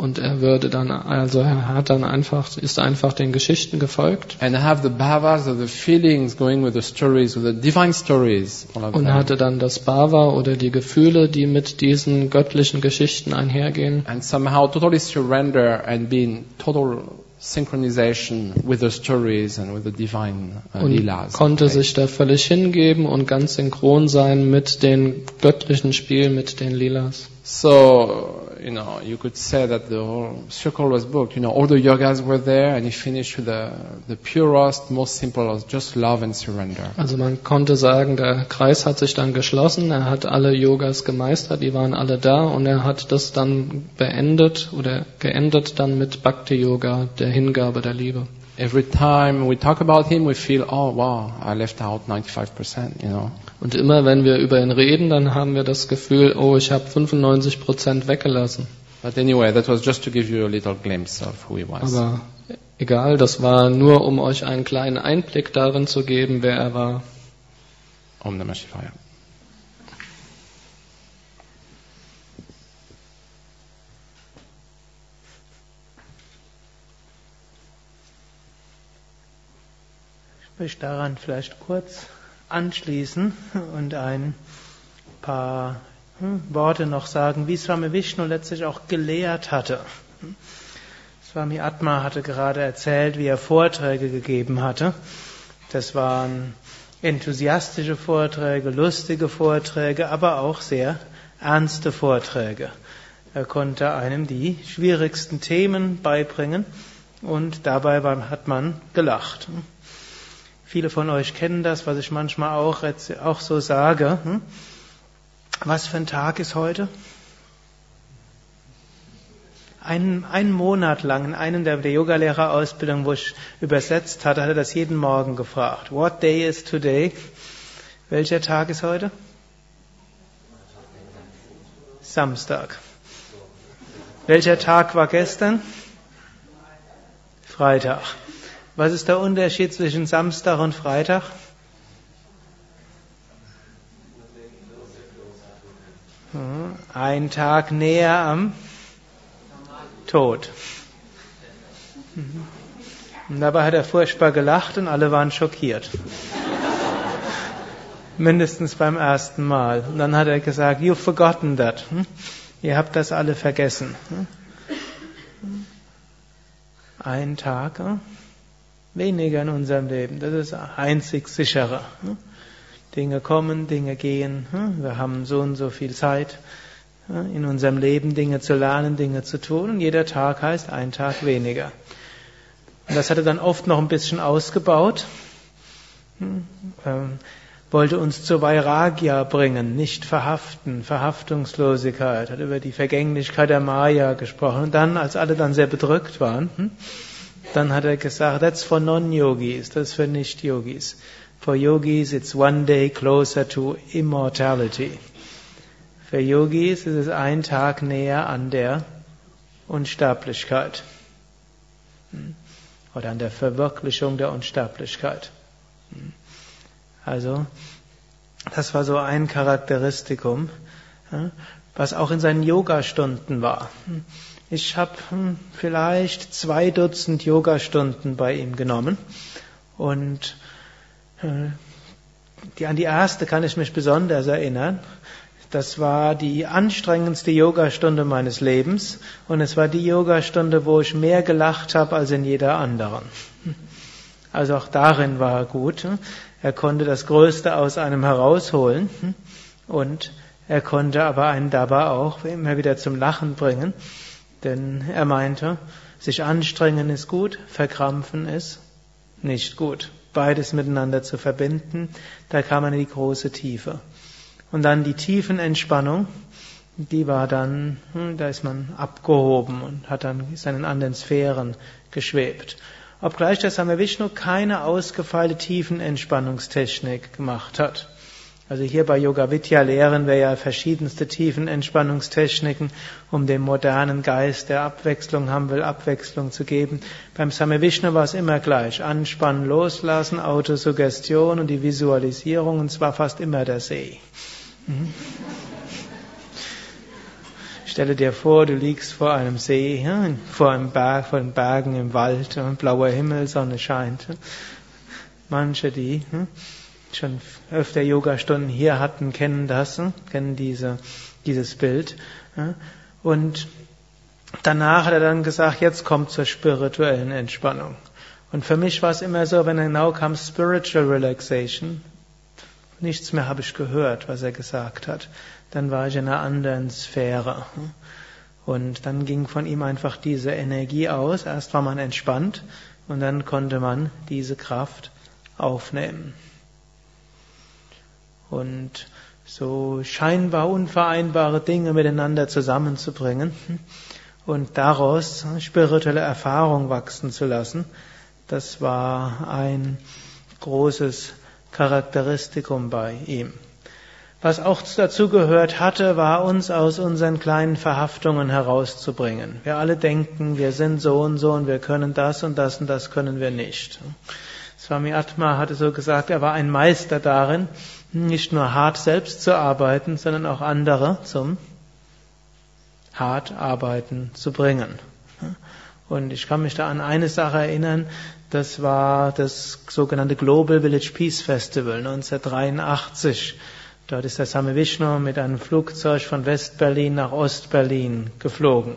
Und er würde dann, also er hat dann einfach, ist einfach den Geschichten gefolgt and have the bhavas or the feelings going with the stories, with the divine stories. Und hatte dann das Bhava oder die Gefühle, die mit diesen göttlichen Geschichten einhergehen. And somehow totally surrender and be in total synchronization with the stories and with the divine uh, Und leelas. konnte sich da völlig hingeben und ganz synchron sein mit den göttlichen Spielen, mit den Lilas. So, you know, you could say that the whole circle was booked. You know, all the yogas were there and he finished with the, the purest, most simple just love and surrender. Also man konnte sagen, der Kreis hat sich dann geschlossen, er hat alle Yogas gemeistert, die waren alle da und er hat das dann beendet oder geendet dann mit Bhakti Yoga, der Hingabe der Liebe. Every time we talk about him, we feel, oh wow, I left out 95%, you know. Und immer wenn wir über ihn reden, dann haben wir das Gefühl, oh, ich habe 95 Prozent weggelassen. But anyway, that was just to give you a little glimpse of who he was. Aber egal, das war nur, um euch einen kleinen Einblick darin zu geben, wer er war. Om Namah Shivaya. Ich möchte daran vielleicht kurz anschließen und ein paar hm, Worte noch sagen, wie Swami Vishnu letztlich auch gelehrt hatte. Swami Atma hatte gerade erzählt, wie er Vorträge gegeben hatte. Das waren enthusiastische Vorträge, lustige Vorträge, aber auch sehr ernste Vorträge. Er konnte einem die schwierigsten Themen beibringen und dabei hat man gelacht. Viele von euch kennen das, was ich manchmal auch, auch so sage. Hm? Was für ein Tag ist heute? Einen, einen Monat lang in einem der, der Yogalehrerausbildung, wo ich übersetzt hatte, hat er das jeden Morgen gefragt. What day is today? Welcher Tag ist heute? Samstag. Welcher Tag war gestern? Freitag. Was ist der Unterschied zwischen Samstag und Freitag? Hm, Ein Tag näher am Tod. Mhm. Und dabei hat er furchtbar gelacht und alle waren schockiert. [laughs] Mindestens beim ersten Mal. Und dann hat er gesagt, you've forgotten that. Hm? Ihr habt das alle vergessen. Hm? Ein Tag? Weniger in unserem Leben. Das ist einzig sichere. Hm? Dinge kommen, Dinge gehen. hm? Wir haben so und so viel Zeit. in unserem Leben Dinge zu lernen, Dinge zu tun. Und jeder Tag heißt ein Tag weniger. Und das hat er dann oft noch ein bisschen ausgebaut. Hm, ähm, wollte uns zur Vairagya bringen, nicht verhaften, Verhaftungslosigkeit, hat über die Vergänglichkeit der Maya gesprochen. Und dann, als alle dann sehr bedrückt waren, hm, dann hat er gesagt, that's for non-yogis, das ist für nicht-yogis. For yogis, it's one day closer to immortality. Für Yogis ist es ein Tag näher an der Unsterblichkeit. Hm, oder an der Verwirklichung der Unsterblichkeit. Hm. Also, das war so ein Charakteristikum, was auch in seinen Yoga-Stunden war. Ich habe hm, vielleicht zwei Dutzend Yoga-Stunden bei ihm genommen und äh, die, an die erste kann ich mich besonders erinnern. Das war die anstrengendste Yogastunde meines Lebens und es war die Yogastunde, wo ich mehr gelacht habe als in jeder anderen. Also auch darin war er gut. Er konnte das Größte aus einem herausholen und er konnte aber einen dabei auch immer wieder zum Lachen bringen, denn er meinte, sich anstrengen ist gut, verkrampfen ist nicht gut. Beides miteinander zu verbinden, da kam man in die große Tiefe. Und dann die Tiefenentspannung, die war dann, hm, da ist man abgehoben und hat dann seinen anderen Sphären geschwebt obgleich der Samavishnu keine ausgefeilte Tiefenentspannungstechnik gemacht hat. Also hier bei Yoga Vidya lehren wir ja verschiedenste Tiefenentspannungstechniken, um dem modernen Geist, der Abwechslung haben will, Abwechslung zu geben. Beim Samavishnu war es immer gleich. Anspannen, loslassen, Autosuggestion und die Visualisierung, und zwar fast immer der See. Mhm. Stelle dir vor, du liegst vor einem See, vor einem Berg, vor den Bergen im Wald, blauer Himmel, Sonne scheint. Manche, die hm, schon öfter Yogastunden hier hatten, kennen das, hm, kennen diese, dieses Bild. Und danach hat er dann gesagt, jetzt kommt zur spirituellen Entspannung. Und für mich war es immer so, wenn er genau kam, Spiritual Relaxation, nichts mehr habe ich gehört, was er gesagt hat dann war ich in einer anderen Sphäre. Und dann ging von ihm einfach diese Energie aus. Erst war man entspannt und dann konnte man diese Kraft aufnehmen. Und so scheinbar unvereinbare Dinge miteinander zusammenzubringen [laughs] und daraus spirituelle Erfahrung wachsen zu lassen, das war ein großes Charakteristikum bei ihm. Was auch dazu gehört hatte, war uns aus unseren kleinen Verhaftungen herauszubringen. Wir alle denken, wir sind so und so und wir können das und das und das können wir nicht. Swami Atma hatte so gesagt, er war ein Meister darin, nicht nur hart selbst zu arbeiten, sondern auch andere zum hart arbeiten zu bringen. Und ich kann mich da an eine Sache erinnern, das war das sogenannte Global Village Peace Festival 1983. Dort ist der Same Vishnu mit einem Flugzeug von West-Berlin nach Ost-Berlin geflogen.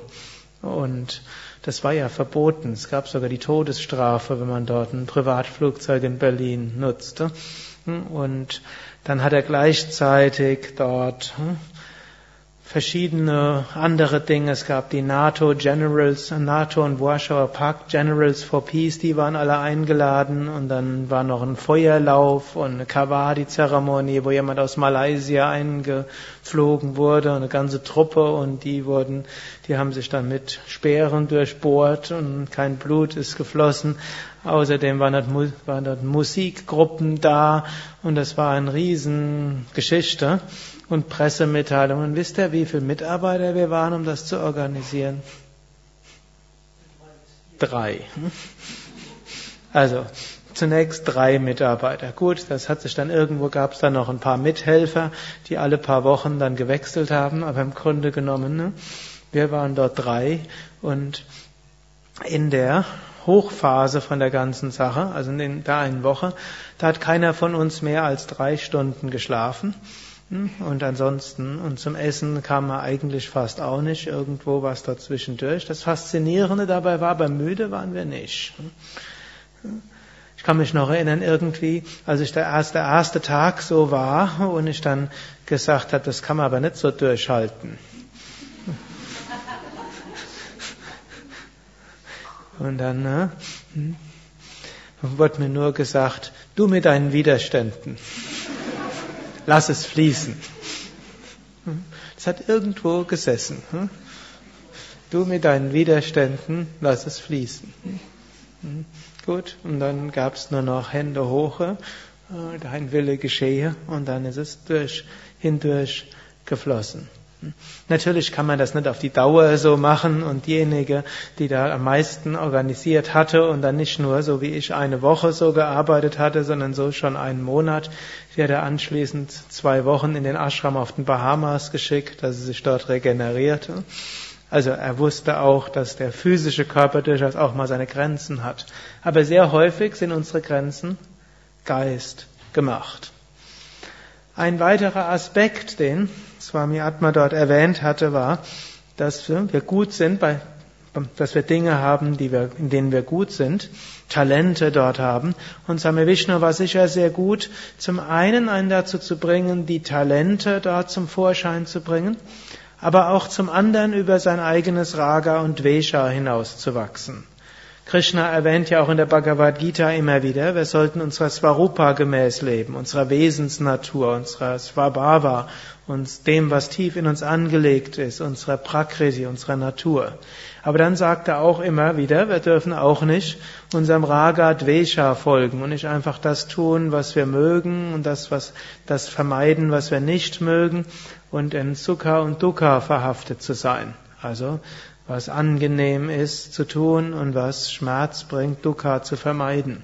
Und das war ja verboten. Es gab sogar die Todesstrafe, wenn man dort ein Privatflugzeug in Berlin nutzte. Und dann hat er gleichzeitig dort hm, verschiedene andere Dinge. Es gab die NATO Generals, NATO und Warschauer Pakt Generals for Peace, die waren alle eingeladen und dann war noch ein Feuerlauf und eine Kawadi-Zeremonie, wo jemand aus Malaysia eingeflogen wurde, und eine ganze Truppe und die wurden, die haben sich dann mit Speeren durchbohrt und kein Blut ist geflossen. Außerdem waren dort, waren dort Musikgruppen da und das war eine Riesengeschichte und Pressemitteilungen. Wisst ihr, wie viele Mitarbeiter wir waren, um das zu organisieren? Drei. Also, zunächst drei Mitarbeiter. Gut, das hat sich dann irgendwo gab es dann noch ein paar Mithelfer, die alle paar Wochen dann gewechselt haben, aber im Grunde genommen, ne, wir waren dort drei und in der Hochphase von der ganzen Sache, also in der einen Woche, da hat keiner von uns mehr als drei Stunden geschlafen. Und ansonsten, und zum Essen kam man eigentlich fast auch nicht irgendwo was dazwischen durch. Das Faszinierende dabei war, beim Müde waren wir nicht. Ich kann mich noch erinnern, irgendwie, als ich der erste, der erste Tag so war und ich dann gesagt habe, das kann man aber nicht so durchhalten. Und dann ne, hm, wurde mir nur gesagt, du mit deinen Widerständen lass es fließen. Es hat irgendwo gesessen. Hm? Du mit deinen Widerständen, lass es fließen. Hm? Gut, und dann gab es nur noch Hände hoch, äh, dein Wille geschehe, und dann ist es durch, hindurch geflossen. Natürlich kann man das nicht auf die Dauer so machen und diejenige, die da am meisten organisiert hatte und dann nicht nur so wie ich eine Woche so gearbeitet hatte, sondern so schon einen Monat, hat er anschließend zwei Wochen in den Ashram auf den Bahamas geschickt, dass sie sich dort regenerierte. Also er wusste auch, dass der physische Körper durchaus auch mal seine Grenzen hat. Aber sehr häufig sind unsere Grenzen Geist gemacht. Ein weiterer Aspekt, den Swami Atma dort erwähnt hatte, war, dass wir gut sind, bei, dass wir Dinge haben, wir, in denen wir gut sind, Talente dort haben. Und Swami Vishnu war sicher sehr gut, zum einen einen dazu zu bringen, die Talente dort zum Vorschein zu bringen, aber auch zum anderen über sein eigenes Raga und Dvesha hinauszuwachsen. Krishna erwähnt ja auch in der Bhagavad Gita immer wieder, wir sollten unserer Svarupa gemäß leben, unserer Wesensnatur, unserer Svabhava, uns dem, was tief in uns angelegt ist, unserer Prakriti, unserer Natur. Aber dann sagt er auch immer wieder, wir dürfen auch nicht unserem Raga Dvesha folgen und nicht einfach das tun, was wir mögen und das, was, das vermeiden, was wir nicht mögen und in Sukha und Dukkha verhaftet zu sein. Also was angenehm ist zu tun und was Schmerz bringt, Dukkha zu vermeiden.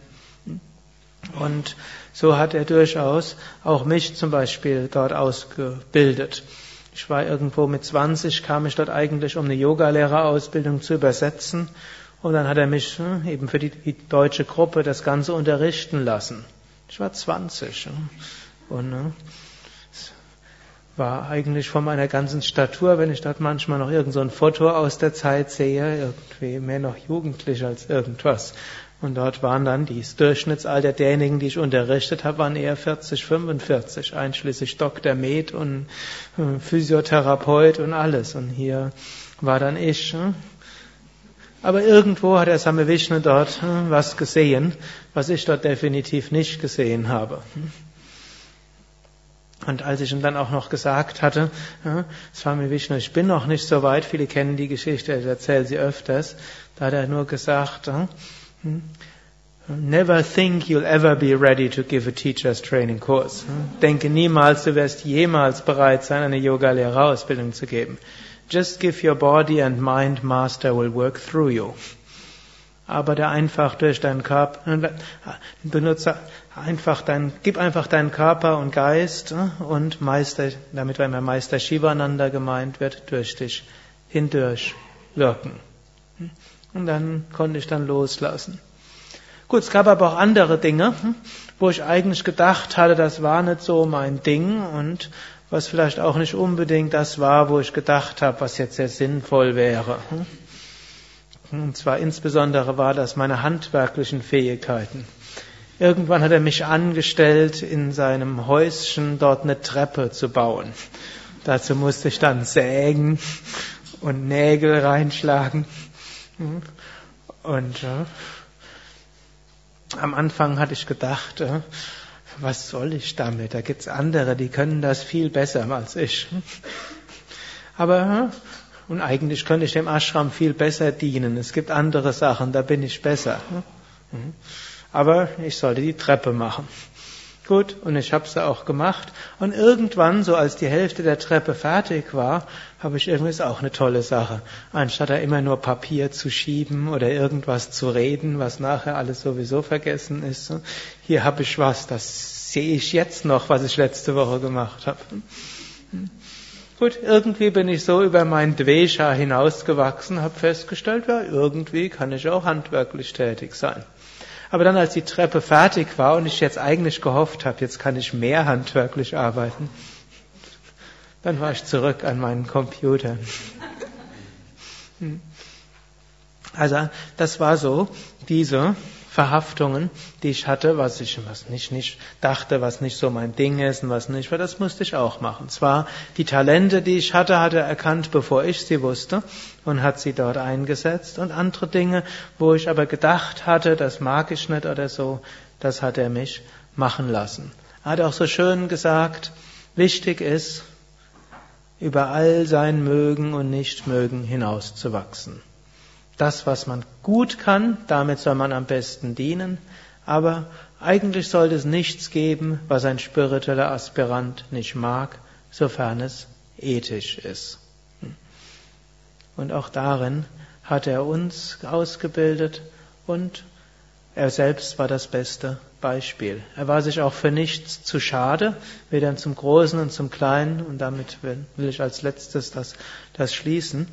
Und so hat er durchaus auch mich zum Beispiel dort ausgebildet. Ich war irgendwo mit 20, kam ich dort eigentlich, um eine Yogalehrerausbildung zu übersetzen. Und dann hat er mich hm, eben für die, deutsche Gruppe das Ganze unterrichten lassen. Ich war 20. Hm. Und hm, war eigentlich von meiner ganzen Statur, wenn ich dort manchmal noch irgend so ein Foto aus der Zeit sehe, irgendwie mehr noch jugendlich als irgendwas. Und dort waren dann das Durchschnittsalter derjenigen, die ich unterrichtet habe, waren eher 40, 45, einschließlich Dr. Med und äh, Physiotherapeut und alles. Und hier war dann ich. Hm? Aber irgendwo hat der Same Vishnu dort hm, was gesehen, was ich dort definitiv nicht gesehen habe. Und als ich ihm dann auch noch gesagt hatte, ja, Swami Vishnu, ich bin noch nicht so weit, viele kennen die Geschichte, ich erzähle sie öfters, da hat er nur gesagt, hm, Never think you'll ever be ready to give a teacher's training course. Denke niemals, du wirst jemals bereit sein, eine Yoga-Lehrerausbildung zu geben. Just give your body and mind master will work through you. Aber der einfach durch deinen Körper, benutze einfach dein, gib einfach deinen Körper und Geist äh, und Meister, damit war immer Meister Shivananda gemeint wird, durch dich hindurch wirken. Und dann konnte ich dann loslassen. Gut, es gab aber auch andere Dinge, hm, wo ich eigentlich gedacht hatte, das war nicht so mein Ding und was vielleicht auch nicht unbedingt das war, wo ich gedacht habe, was jetzt sehr sinnvoll wäre. Hm. Und zwar insbesondere war das meine handwerklichen Fähigkeiten. Irgendwann hat er mich angestellt, in seinem Häuschen dort eine Treppe zu bauen. Dazu musste ich dann sägen und Nägel reinschlagen. Und äh, am Anfang hatte ich gedacht, äh, was soll ich damit? Da gibt's andere, die können das viel besser als ich. Aber äh, und eigentlich könnte ich dem Ashram viel besser dienen. Es gibt andere Sachen, da bin ich besser. Aber ich sollte die Treppe machen. Gut, und ich habe sie auch gemacht. Und irgendwann, so als die Hälfte der Treppe fertig war, habe ich irgendwie, ist auch eine tolle Sache. Anstatt da immer nur Papier zu schieben oder irgendwas zu reden, was nachher alles sowieso vergessen ist. Hier habe ich was, das sehe ich jetzt noch, was ich letzte Woche gemacht habe. Gut, irgendwie bin ich so über mein Dvesha hinausgewachsen, habe festgestellt, ja, irgendwie kann ich auch handwerklich tätig sein. Aber dann, als die Treppe fertig war und ich jetzt eigentlich gehofft habe, jetzt kann ich mehr handwerklich arbeiten, dann war ich zurück an meinen Computer. Hm. Also, das war so diese Verhaftungen, die ich hatte, was ich was nicht, nicht dachte, was nicht so mein Ding ist und was nicht, weil das musste ich auch machen. Zwar die Talente, die ich hatte, hat er erkannt, bevor ich sie wusste und hat sie dort eingesetzt und andere Dinge, wo ich aber gedacht hatte, das mag ich nicht oder so, das hat er mich machen lassen. Er hat auch so schön gesagt, wichtig ist, über all sein Mögen und Nichtmögen hinauszuwachsen. Das, was man gut kann, damit soll man am besten dienen, aber eigentlich sollte es nichts geben, was ein spiritueller Aspirant nicht mag, sofern es ethisch ist. Und auch darin hat er uns ausgebildet und er selbst war das beste Beispiel. Er war sich auch für nichts zu schade, weder zum Großen und zum Kleinen, und damit will, ich als letztes das, das schließen.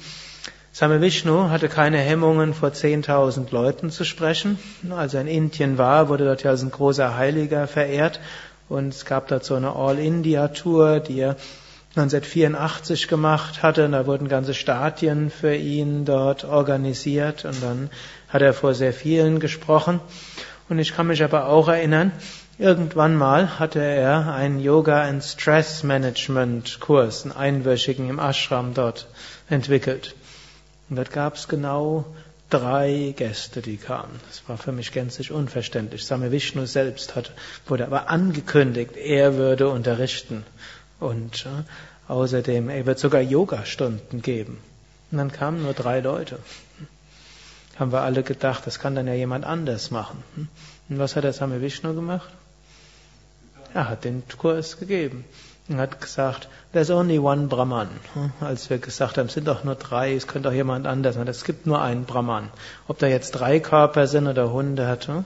Same Vishnu hatte keine Hemmungen, vor 10.000 Leuten zu sprechen. Als er in Indien war, wurde dort ja als ein großer Heiliger verehrt. Und es gab dort so eine All-India-Tour, die er 1984 gemacht hatte. Und da wurden ganze Stadien für ihn dort organisiert. Und dann hat er vor sehr vielen gesprochen. Und ich kann mich aber auch erinnern, irgendwann mal hatte er einen Yoga and Stress Management Kurs, einen einwöchigen im Ashram dort entwickelt. Und dort gab es genau drei Gäste, die kamen. Das war für mich gänzlich unverständlich. Same Vishnu selbst hat, wurde aber angekündigt, er würde unterrichten. Und äh, außerdem, er wird sogar Yoga-Stunden geben. Und dann kamen nur drei Leute. Haben wir alle gedacht, das kann dann ja jemand anders machen. Und was hat der Same Vishnu gemacht? Er hat den Kurs gegeben und hat gesagt, there's only one Brahman. Als wir gesagt haben, es sind doch nur drei, es könnte auch jemand anders sein. Es gibt nur einen Brahman. Ob da jetzt drei Körper sind oder hundert, hm?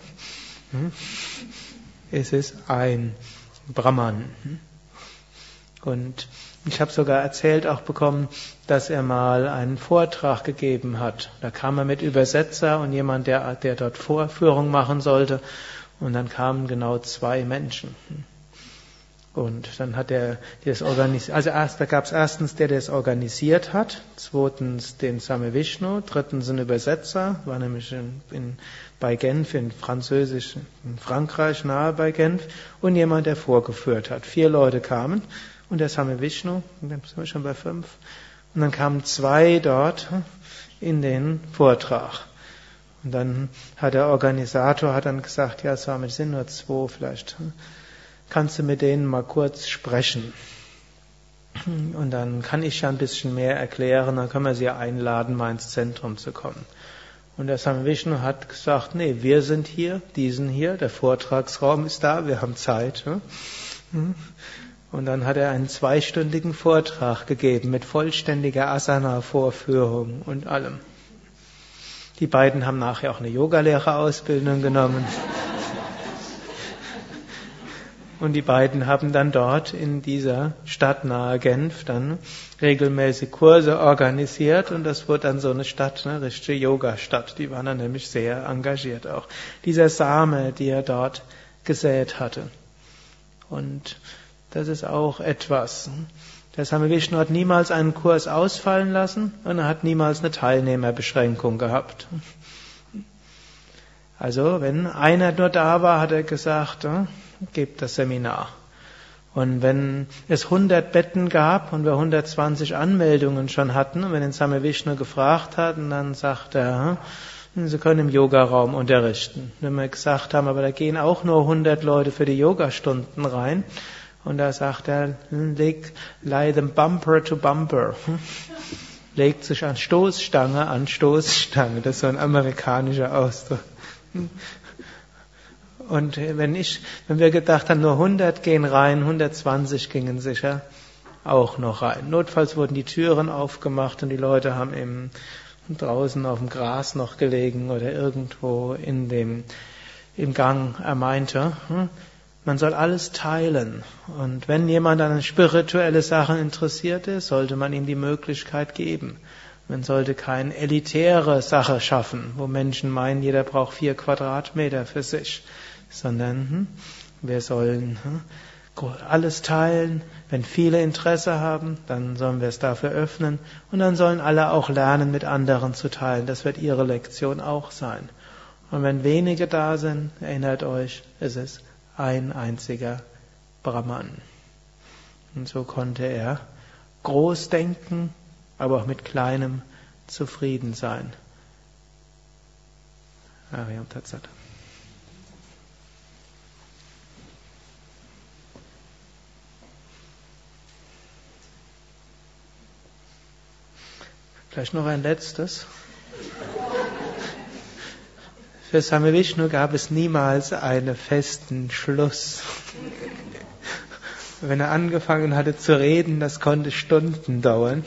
es ist ein Brahman. Und ich habe sogar erzählt auch bekommen, dass er mal einen Vortrag gegeben hat. Da kam er mit Übersetzer und jemand, der, der dort Vorführung machen sollte. Und dann kamen genau zwei Menschen. Und dann hat er das organisiert. Also erst, da gab es erstens der, der es organisiert hat, zweitens den Same Vishnu, drittens ein Übersetzer, war nämlich in, in, bei Genf in Französisch, in Frankreich, nahe bei Genf, und jemand, der vorgeführt hat. Vier Leute kamen und der Same Vishnu, dann sind wir schon bei fünf, und dann kamen zwei dort in den Vortrag. Und dann hat der Organisator hat dann gesagt, ja, Same, es sind nur zwei vielleicht kannst du mit denen mal kurz sprechen. Und dann kann ich ja ein bisschen mehr erklären, dann können wir sie einladen, mal ins Zentrum zu kommen. Und der Same Vishnu hat gesagt, nee, wir sind hier, die sind hier, der Vortragsraum ist da, wir haben Zeit. Und dann hat er einen zweistündigen Vortrag gegeben mit vollständiger Asana-Vorführung und allem. Die beiden haben nachher auch eine Yogalehrerausbildung genommen. Und die beiden haben dann dort in dieser Stadt nahe Genf dann regelmäßig Kurse organisiert und das wurde dann so eine Stadt, eine richtige Yoga-Stadt. Die waren dann nämlich sehr engagiert auch. Dieser Same, die er dort gesät hatte. Und das ist auch etwas. Der Same Vishnu hat niemals einen Kurs ausfallen lassen und er hat niemals eine Teilnehmerbeschränkung gehabt. Also, wenn einer nur da war, hat er gesagt, gebt das Seminar. Und wenn es 100 Betten gab und wir 120 Anmeldungen schon hatten, und wenn den Same Vishnu gefragt hat, und dann sagt er, hm, Sie können im Yogaraum unterrichten. Wenn wir gesagt haben, aber da gehen auch nur 100 Leute für die Yogastunden rein, und da sagt er, hm, leg, lay them bumper to bumper. Hm, legt sich an Stoßstange an Stoßstange. Das ist so ein amerikanischer Ausdruck. Und wenn ich, wenn wir gedacht haben, nur 100 gehen rein, 120 gingen sicher auch noch rein. Notfalls wurden die Türen aufgemacht und die Leute haben eben draußen auf dem Gras noch gelegen oder irgendwo in dem, im Gang. Er meinte, hm, man soll alles teilen. Und wenn jemand an spirituelle Sachen interessiert ist, sollte man ihm die Möglichkeit geben. Man sollte keine elitäre Sache schaffen, wo Menschen meinen, jeder braucht vier Quadratmeter für sich sondern hm, wir sollen hm, alles teilen. Wenn viele Interesse haben, dann sollen wir es dafür öffnen und dann sollen alle auch lernen, mit anderen zu teilen. Das wird ihre Lektion auch sein. Und wenn wenige da sind, erinnert euch, es ist ein einziger Brahman. Und so konnte er groß denken, aber auch mit kleinem zufrieden sein. Ariam Tatsat. Vielleicht noch ein letztes. Für Same Vishnu gab es niemals einen festen Schluss. Wenn er angefangen hatte zu reden, das konnte Stunden dauern.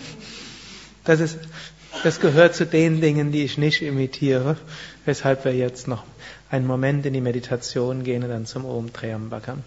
Das ist, das gehört zu den Dingen, die ich nicht imitiere, weshalb wir jetzt noch einen Moment in die Meditation gehen und dann zum Om Triambakam.